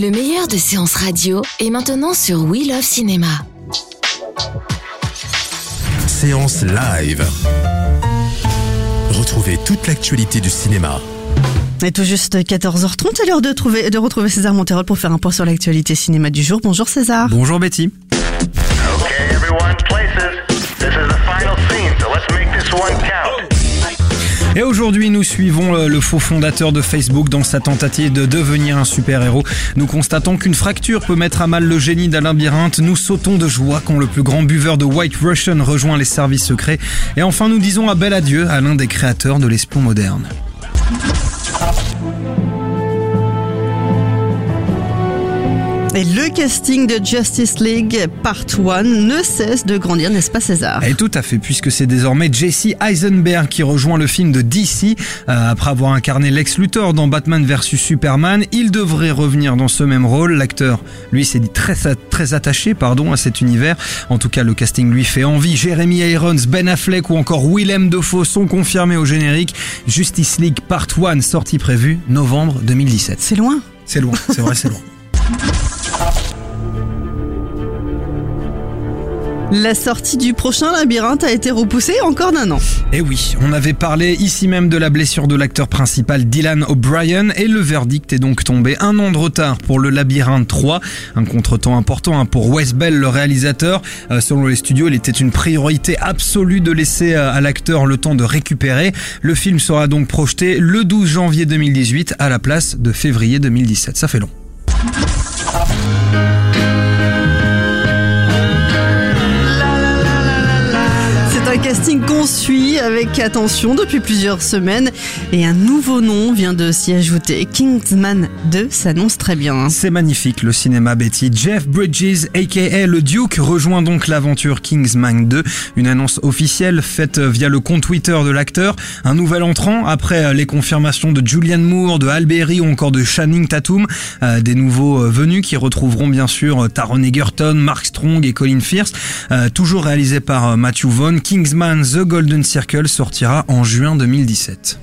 Le meilleur de séances radio est maintenant sur We Love Cinéma. Séance live. Retrouvez toute l'actualité du cinéma. Et tout juste 14h30, c'est l'heure de, trouver- de retrouver César Monterol pour faire un point sur l'actualité cinéma du jour. Bonjour César. Bonjour Betty. Et aujourd'hui, nous suivons euh, le faux fondateur de Facebook dans sa tentative de devenir un super-héros. Nous constatons qu'une fracture peut mettre à mal le génie d'un labyrinthe. Nous sautons de joie quand le plus grand buveur de White Russian rejoint les services secrets. Et enfin, nous disons un bel adieu à l'un des créateurs de l'espion moderne. Et le casting de Justice League Part 1 ne cesse de grandir, n'est-ce pas César? Et tout à fait, puisque c'est désormais Jesse Eisenberg qui rejoint le film de DC. Euh, après avoir incarné Lex Luthor dans Batman vs Superman, il devrait revenir dans ce même rôle. L'acteur, lui, s'est dit très, très attaché pardon, à cet univers. En tout cas, le casting lui fait envie. Jeremy Irons, Ben Affleck ou encore Willem Dafoe sont confirmés au générique. Justice League Part 1, sortie prévue novembre 2017. C'est loin C'est loin, c'est vrai, c'est loin. La sortie du prochain labyrinthe a été repoussée encore d'un an. Eh oui, on avait parlé ici même de la blessure de l'acteur principal Dylan O'Brien et le verdict est donc tombé un an de retard pour le Labyrinthe 3. Un contretemps important hein, pour Wes Bell, le réalisateur. Euh, selon les studios, il était une priorité absolue de laisser euh, à l'acteur le temps de récupérer. Le film sera donc projeté le 12 janvier 2018 à la place de février 2017. Ça fait long. Casting qu'on suit avec attention depuis plusieurs semaines et un nouveau nom vient de s'y ajouter. Kingsman 2 s'annonce très bien. C'est magnifique le cinéma Betty. Jeff Bridges, aka le Duke, rejoint donc l'aventure Kingsman 2. Une annonce officielle faite via le compte Twitter de l'acteur. Un nouvel entrant après les confirmations de Julianne Moore, de Alberi ou encore de Channing Tatum. Euh, des nouveaux euh, venus qui retrouveront bien sûr euh, Taron Egerton, Mark Strong et Colin Firth. Toujours réalisé par Matthew Vaughn. Kingsman The Golden Circle sortira en juin 2017.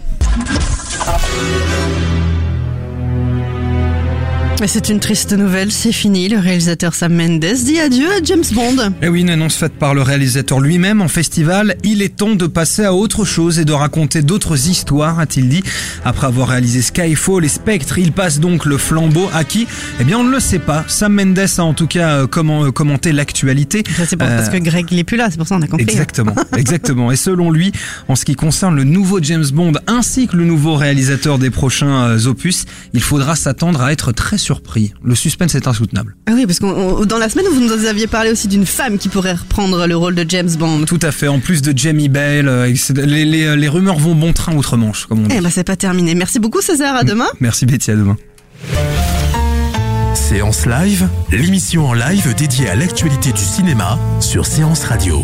C'est une triste nouvelle, c'est fini. Le réalisateur Sam Mendes dit adieu à James Bond. Et oui, une annonce faite par le réalisateur lui-même en festival. Il est temps de passer à autre chose et de raconter d'autres histoires, a-t-il dit. Après avoir réalisé Skyfall et Spectre, il passe donc le flambeau à qui? Eh bien, on ne le sait pas. Sam Mendes a en tout cas euh, comment- euh, commenté l'actualité. Ça, C'est Euh, parce que Greg il est plus là, c'est pour ça on a compris. Exactement, exactement. Et selon lui, en ce qui concerne le nouveau James Bond ainsi que le nouveau réalisateur des prochains euh, opus, il faudra s'attendre à être très surpris. Le suspense est insoutenable. Ah oui, parce que dans la semaine vous nous aviez parlé aussi d'une femme qui pourrait reprendre le rôle de James Bond. Tout à fait. En plus de Jamie Bale, euh, les, les- les rumeurs vont bon train outre-Manche, comme on dit. Eh ben c'est pas terminé. Merci beaucoup César, à demain. Merci Betty, à demain. Séance live, l'émission en live dédiée à l'actualité du cinéma sur Séance Radio.